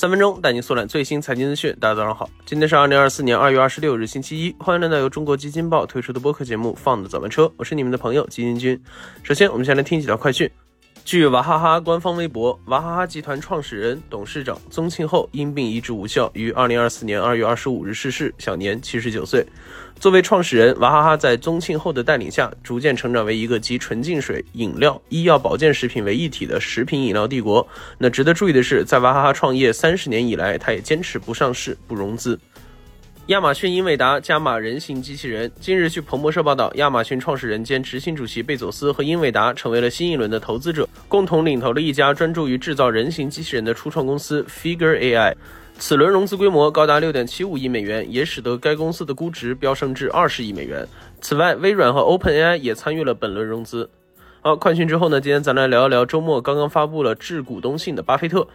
三分钟带您速览最新财经资讯。大家早上好，今天是二零二四年二月二十六日，星期一。欢迎来到由中国基金报推出的播客节目《放的早班车》，我是你们的朋友基金君。首先，我们先来听几条快讯。据娃哈哈官方微博，娃哈哈集团创始人、董事长宗庆后因病医治无效，于二零二四年二月二十五日逝世，享年七十九岁。作为创始人，娃哈哈在宗庆后的带领下，逐渐成长为一个集纯净水、饮料、医药保健食品为一体的食品饮料帝国。那值得注意的是，在娃哈哈创业三十年以来，他也坚持不上市、不融资。亚马逊英伟达加码人形机器人。近日，据彭博社报道，亚马逊创始人兼执行主席贝佐斯和英伟达成为了新一轮的投资者，共同领投了一家专注于制造人形机器人的初创公司 Figure AI。此轮融资规模高达六点七五亿美元，也使得该公司的估值飙升至二十亿美元。此外，微软和 OpenAI 也参与了本轮融资。好，快讯之后呢？今天咱来聊一聊周末刚刚发布了致股东信的巴菲特。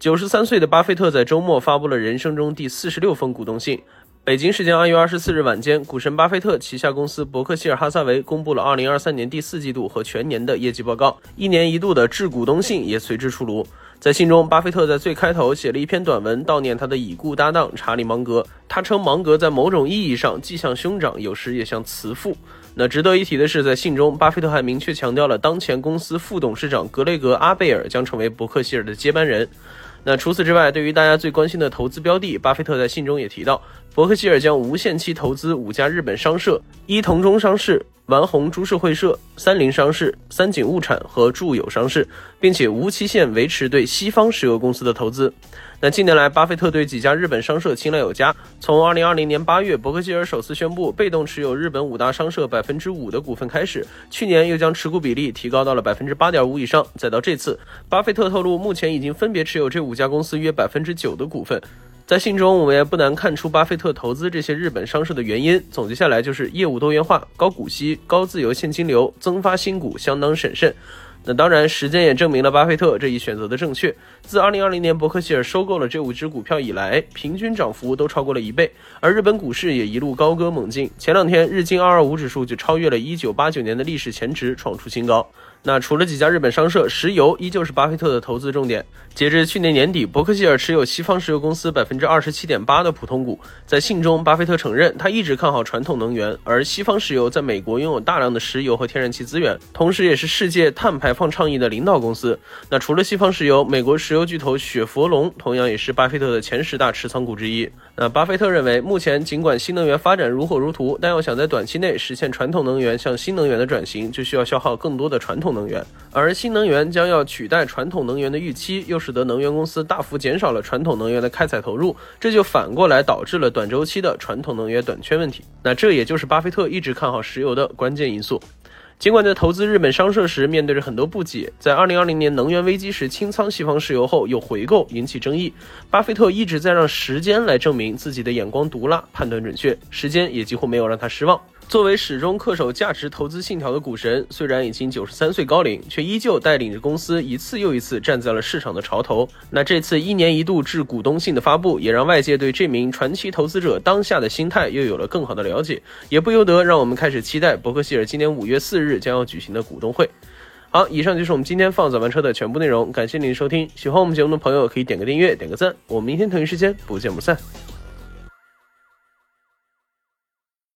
九十三岁的巴菲特在周末发布了人生中第四十六封股东信。北京时间二月二十四日晚间，股神巴菲特旗下公司伯克希尔哈撒韦公布了二零二三年第四季度和全年的业绩报告，一年一度的致股东信也随之出炉。在信中，巴菲特在最开头写了一篇短文悼念他的已故搭档查理芒格。他称芒格在某种意义上既像兄长，有时也像慈父。那值得一提的是，在信中，巴菲特还明确强调了当前公司副董事长格雷格阿贝尔将成为伯克希尔的接班人。那除此之外，对于大家最关心的投资标的，巴菲特在信中也提到。伯克希尔将无限期投资五家日本商社：一同中商事、丸红株式会社、三菱商事、三井物产和住友商事，并且无期限维持对西方石油公司的投资。那近年来，巴菲特对几家日本商社青睐有加。从二零二零年八月，伯克希尔首次宣布被动持有日本五大商社百分之五的股份开始，去年又将持股比例提高到了百分之八点五以上，再到这次，巴菲特透露目前已经分别持有这五家公司约百分之九的股份。在信中，我们也不难看出巴菲特投资这些日本商社的原因。总结下来就是业务多元化、高股息、高自由现金流、增发新股相当审慎。那当然，时间也证明了巴菲特这一选择的正确。自2020年伯克希尔收购了这五只股票以来，平均涨幅都超过了一倍，而日本股市也一路高歌猛进。前两天，日经225指数就超越了1989年的历史前值，创出新高。那除了几家日本商社，石油依旧是巴菲特的投资重点。截至去年年底，伯克希尔持有西方石油公司百分之二十七点八的普通股。在信中，巴菲特承认他一直看好传统能源，而西方石油在美国拥有大量的石油和天然气资源，同时也是世界碳排放倡议的领导公司。那除了西方石油，美国石油巨头雪佛龙同样也是巴菲特的前十大持仓股之一。那巴菲特认为，目前尽管新能源发展如火如荼，但要想在短期内实现传统能源向新能源的转型，就需要消耗更多的传统能源。而新能源将要取代传统能源的预期，又使得能源公司大幅减少了传统能源的开采投入，这就反过来导致了短周期的传统能源短缺问题。那这也就是巴菲特一直看好石油的关键因素。尽管在投资日本商社时面对着很多不解，在2020年能源危机时清仓西方石油后又回购引起争议，巴菲特一直在让时间来证明自己的眼光毒辣、判断准确，时间也几乎没有让他失望。作为始终恪守价值投资信条的股神，虽然已经九十三岁高龄，却依旧带领着公司一次又一次站在了市场的潮头。那这次一年一度致股东信的发布，也让外界对这名传奇投资者当下的心态又有了更好的了解，也不由得让我们开始期待伯克希尔今年五月四日日将要举行的股东会。好，以上就是我们今天放早班车的全部内容，感谢您的收听。喜欢我们节目的朋友可以点个订阅，点个赞。我们明天同一时间不见不散。